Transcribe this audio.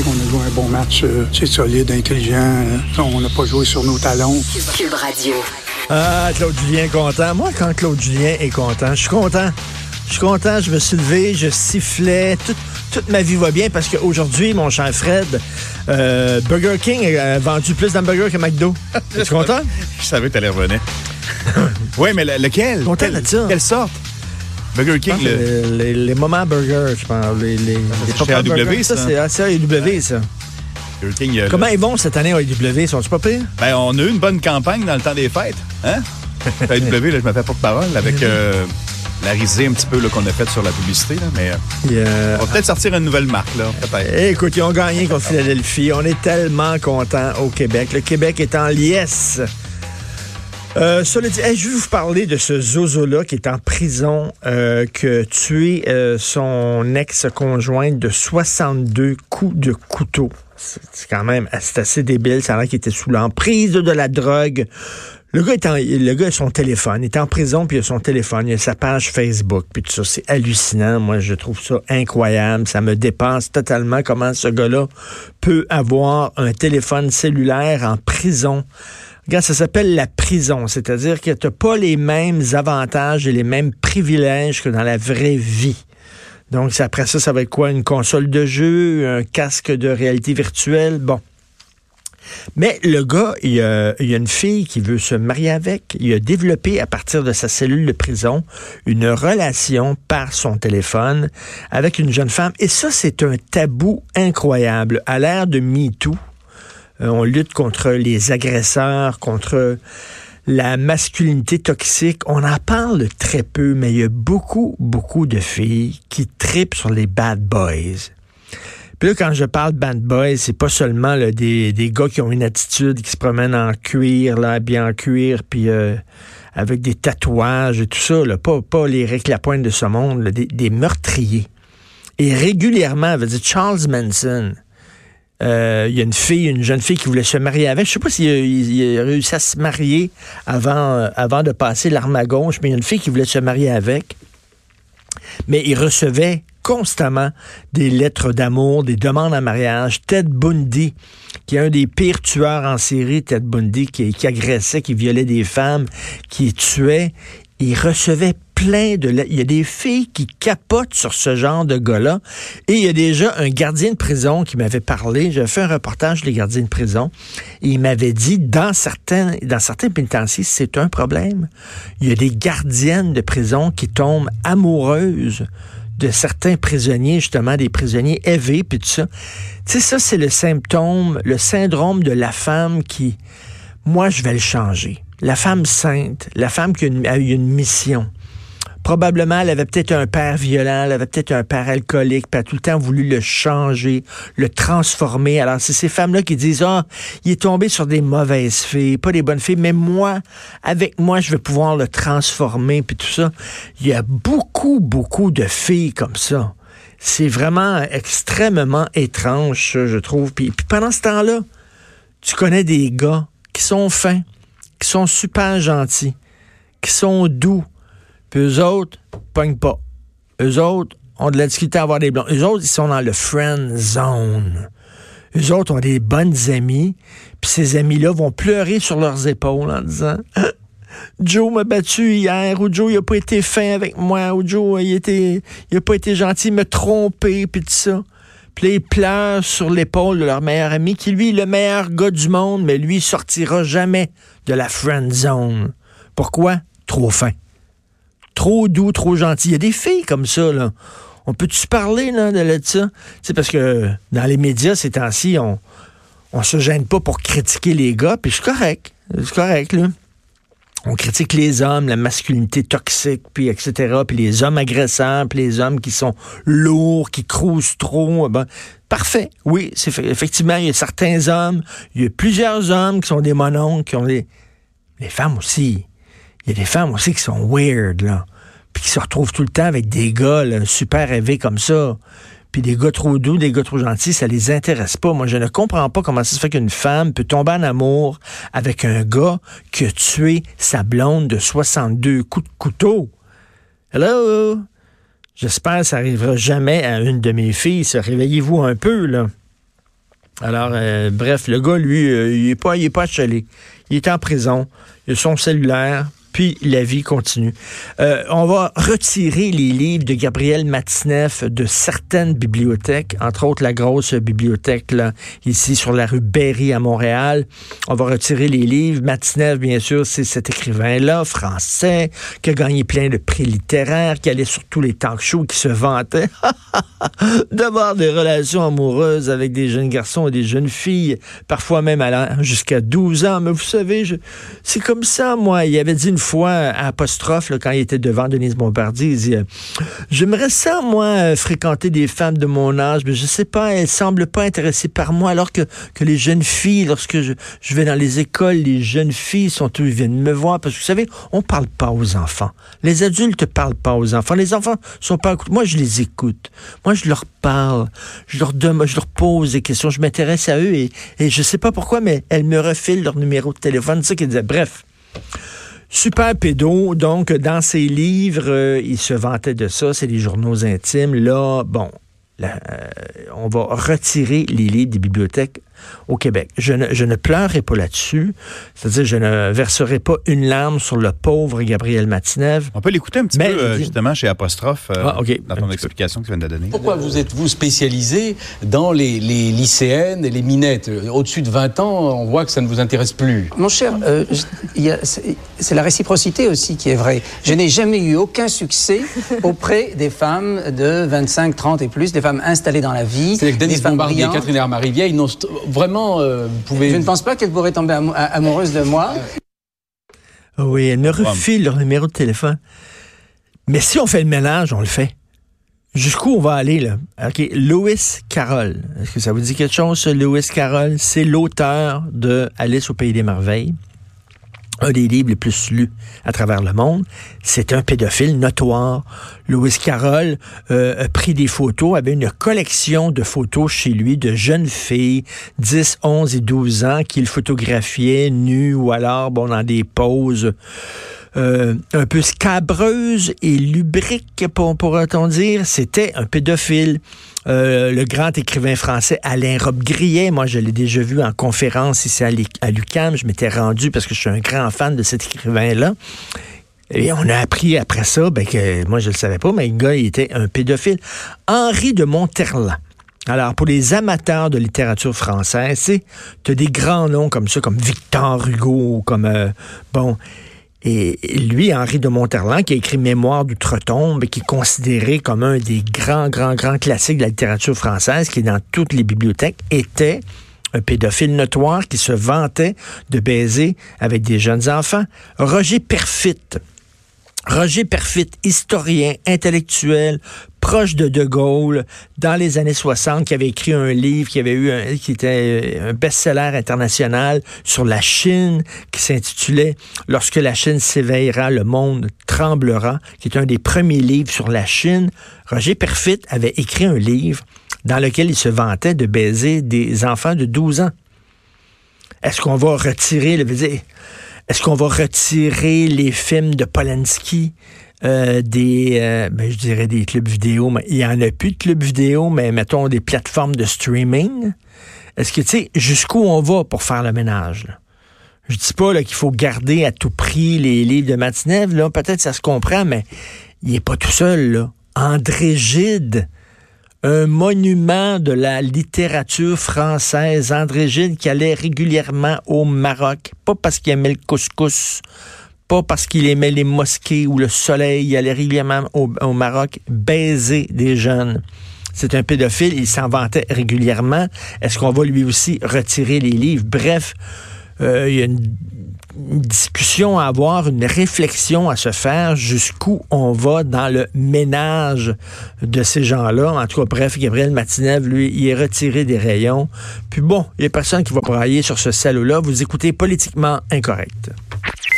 trouvé qu'on a joué un bon match. Euh, c'est solide, intelligent. Euh, on n'a pas joué sur nos talons. Cube Radio. Ah, Claude Julien content. Moi, quand Claude Julien est content, je suis content. Je suis content, je me suis levé, je sifflais, toute ma vie va bien parce qu'aujourd'hui, mon cher Fred, euh, Burger King a vendu plus d'hamburgers que McDo. Es-tu content? je savais que tu allais revenir. oui, mais lequel? Content de ça. Quelle sorte? Burger King, le... les, moments burgers, je pense. Les, les, c'est AW, ça? ça c'est AW, ça. King, Comment ils vont cette année à AW? Sont-ils pas pires? Ben, on a eu une bonne campagne dans le temps des fêtes. Hein? AW, là, je me fais porte-parole avec euh, la risée un petit peu qu'on a faite sur la publicité. Là, mais euh, on va peut-être sortir une nouvelle marque. Là, Écoute, ils ont gagné contre Philadelphie. On est tellement contents au Québec. Le Québec est en liesse. Euh, cela dit, je vais vous parler de ce Zozo-là qui est en prison, euh, que tué euh, son ex-conjointe de 62 coups de couteau. C'est quand même assez débile. Ça a l'air qu'il était sous l'emprise de la drogue. Le gars, est en, le gars a son téléphone. Il est en prison, puis il a son téléphone. Il a sa page Facebook, puis tout ça. C'est hallucinant. Moi, je trouve ça incroyable. Ça me dépasse totalement comment ce gars-là peut avoir un téléphone cellulaire en prison. Ça s'appelle la prison, c'est-à-dire que tu pas les mêmes avantages et les mêmes privilèges que dans la vraie vie. Donc, après ça, ça va être quoi? Une console de jeu, un casque de réalité virtuelle? Bon. Mais le gars, il y, a, a, une fille qui veut se marier avec. Il a développé à partir de sa cellule de prison une relation par son téléphone avec une jeune femme. Et ça, c'est un tabou incroyable. À l'ère de MeToo, on lutte contre les agresseurs, contre la masculinité toxique. On en parle très peu, mais il y a beaucoup, beaucoup de filles qui tripent sur les bad boys. Puis là, quand je parle bad boys, c'est pas seulement des, des, gars qui ont une attitude, qui se promènent en cuir, là, bien en cuir, puis euh, avec des tatouages et tout ça, là, pas, pas les réclapointes de ce monde, des, des, meurtriers. Et régulièrement, veut dire Charles Manson, euh, il y a une fille, une jeune fille qui voulait se marier avec. Je sais pas s'il a, réussi à se marier avant, euh, avant de passer l'arme à gauche, mais il y a une fille qui voulait se marier avec. Mais il recevait constamment des lettres d'amour, des demandes en mariage. Ted Bundy, qui est un des pires tueurs en série, Ted Bundy, qui, qui agressait, qui violait des femmes, qui tuait, il recevait Il y a des filles qui capotent sur ce genre de gars-là. Et il y a déjà un gardien de prison qui m'avait parlé. J'avais fait un reportage des gardiens de prison. Et il m'avait dit, dans certains, dans certains pénitenciers, c'est un problème. Il y a des gardiennes de prison qui tombent amoureuses de certains prisonniers, justement, des prisonniers élevés, puis tout ça. Tu sais, ça, c'est le symptôme, le syndrome de la femme qui, moi, je vais le changer la femme sainte, la femme qui a, eu une mission. Probablement, elle avait peut-être un père violent, elle avait peut-être un père alcoolique, puis elle a tout le temps voulu le changer, le transformer. Alors, c'est ces femmes-là qui disent, ah, il est tombé sur des mauvaises filles, pas des bonnes filles, mais moi, avec moi, je vais pouvoir le transformer, puis tout ça. Il y a beaucoup, beaucoup de filles comme ça. C'est vraiment extrêmement étrange, je trouve. puis pendant ce temps-là, tu connais des gars qui sont fins, qui sont super gentils, qui sont doux. Puis eux autres, pognent pas. Eux autres ont de la difficulté à avoir des blancs. Eux autres, ils sont dans le friend zone. Eux autres ont des bonnes amies, puis ces amis-là vont pleurer sur leurs épaules en disant Joe m'a battu hier, ou Joe il a pas été fin avec moi, ou Joe il, était, il pas été gentil, il m'a trompé, puis tout ça. Puis ils pleurent sur l'épaule de leur meilleur ami, qui lui est le meilleur gars du monde, mais lui, il sortira jamais de la friend zone. Pourquoi? Trop fin. Trop doux, trop gentil. Il y a des filles comme ça, là. On peut-tu parler là, de, ça? C'est parce que dans les médias, ces temps-ci, on, on se gêne pas pour critiquer les gars, puis c'est correct. C'est correct, là on critique les hommes, la masculinité toxique, puis etc., puis les hommes agresseurs, puis les hommes qui sont lourds, qui crousent trop. Ben, parfait, oui, c'est effectivement, il y a certains hommes, il y a plusieurs hommes qui sont des mononcles, qui ont des... Les femmes aussi. Il y a des femmes aussi qui sont weird, là, qui se retrouvent tout le temps avec des gars super rêvés comme ça puis des gars trop doux, des gars trop gentils, ça les intéresse pas. Moi, je ne comprends pas comment ça se fait qu'une femme peut tomber en amour avec un gars qui a tué sa blonde de 62 coups de couteau. Hello? J'espère que ça arrivera jamais à une de mes filles. Réveillez-vous un peu, là. Alors, euh, bref, le gars, lui, euh, il n'est pas, pas achalé. Il est en prison. Il a son cellulaire puis la vie continue. Euh, on va retirer les livres de Gabriel Matineff de certaines bibliothèques, entre autres la grosse bibliothèque là, ici sur la rue Berry à Montréal. On va retirer les livres. Matineff, bien sûr, c'est cet écrivain-là, français, qui a gagné plein de prix littéraires, qui allait sur tous les talk shows, qui se vantait d'avoir des relations amoureuses avec des jeunes garçons et des jeunes filles, parfois même allant jusqu'à 12 ans. Mais vous savez, c'est comme ça, moi. Il avait dit une fois apostrophe, quand il était devant Denise Bombardier, il dit euh, J'aimerais ça, moi, euh, fréquenter des femmes de mon âge, mais je sais pas, elles semblent pas intéressées par moi, alors que, que les jeunes filles, lorsque je, je vais dans les écoles, les jeunes filles sont toutes, viennent me voir, parce que vous savez, on parle pas aux enfants. Les adultes parlent pas aux enfants. Les enfants sont pas Moi, je les écoute. Moi, je leur parle. Je leur donne, je leur pose des questions. Je m'intéresse à eux et, et je sais pas pourquoi, mais elles me refilent leur numéro de téléphone. C'est ça qu'ils disaient. Bref. Super pédo, donc dans ses livres, euh, il se vantait de ça, c'est des journaux intimes. Là, bon, euh, on va retirer les livres des bibliothèques au Québec. Je ne, je ne pleurerai pas là-dessus. C'est-à-dire, je ne verserai pas une larme sur le pauvre Gabriel Matinev. On peut l'écouter un petit peu, euh, justement, chez Apostrophe, euh, ah, dans ton explication que tu viens de donner. Pourquoi vous êtes-vous spécialisé dans les, les, lycéennes et les minettes? Au-dessus de 20 ans, on voit que ça ne vous intéresse plus. Mon cher, euh, c'est la réciprocité aussi qui est vraie. Je n'ai jamais eu aucun succès auprès des femmes de 25, 30 et plus, des femmes installées dans la vie. C'est-à-dire que Denis Bombardier et Catherine Hermarivier, ils n'ont vraiment, euh, vous pouvez... Je ne pense pas qu'elle pourrait tomber amoureuse de moi. Oui, elle me refile leur numéro de téléphone. Mais si on fait le ménage, on le fait. Jusqu'où on va aller, là? OK. Lewis Carroll. Est-ce que ça vous dit quelque chose, Lewis Carroll? C'est l'auteur de Alice au Pays des Merveilles un des livres les plus lus à travers le monde. C'est un pédophile notoire. Louis Carroll euh, a pris des photos, avait une collection de photos chez lui de jeunes filles, 10, 11 et 12 ans, qu'il photographiait nues ou alors bon, dans des poses euh, un peu scabreuse et lubrique, pourrait-on dire. C'était un pédophile. Euh, le grand écrivain français Alain Robbe-Grillet, moi je l'ai déjà vu en conférence ici à l'UQAM, je m'étais rendu parce que je suis un grand fan de cet écrivain-là. Et on a appris après ça, ben, que moi je le savais pas, mais le gars était un pédophile. Henri de Monterland. Alors, pour les amateurs de littérature française, tu as des grands noms comme ça, comme Victor Hugo, comme, euh, bon, et lui, Henri de Monterland, qui a écrit Mémoire d'outre-tombe, qui est considéré comme un des grands, grands, grands classiques de la littérature française, qui est dans toutes les bibliothèques, était un pédophile notoire qui se vantait de baiser avec des jeunes enfants. Roger Perfit, Roger Perfit, historien, intellectuel, proche de De Gaulle, dans les années 60, qui avait écrit un livre qui avait eu un, qui était euh, un best-seller international sur la Chine, qui s'intitulait Lorsque la Chine s'éveillera, le monde tremblera, qui est un des premiers livres sur la Chine. Roger Perfit avait écrit un livre dans lequel il se vantait de baiser des enfants de 12 ans. Est-ce qu'on va retirer le est-ce qu'on va retirer les films de Polanski euh, des, euh, ben, je dirais des clubs vidéo, mais il y en a plus de clubs vidéo, mais mettons des plateformes de streaming. Est-ce que tu sais jusqu'où on va pour faire le ménage? Là? Je dis pas qu'il faut garder à tout prix les livres de Matinev, là, peut-être ça se comprend, mais il est pas tout seul. André Gide, un monument de la littérature française. André Gide qui allait régulièrement au Maroc, pas parce qu'il aimait le couscous, pas parce qu'il aimait les mosquées ou le soleil, il allait régulièrement au, Maroc baiser des jeunes. C'est un pédophile, il s'en vantait régulièrement. Est-ce qu'on va lui aussi retirer les livres? Bref, euh, il y a une une discussion à avoir, une réflexion à se faire jusqu'où on va dans le ménage de ces gens-là. En tout cas, bref, Gabriel Matinev, lui, il est retiré des rayons. Puis bon, il n'y a personne qui va brailler sur ce salaud-là. Vous écoutez politiquement incorrect.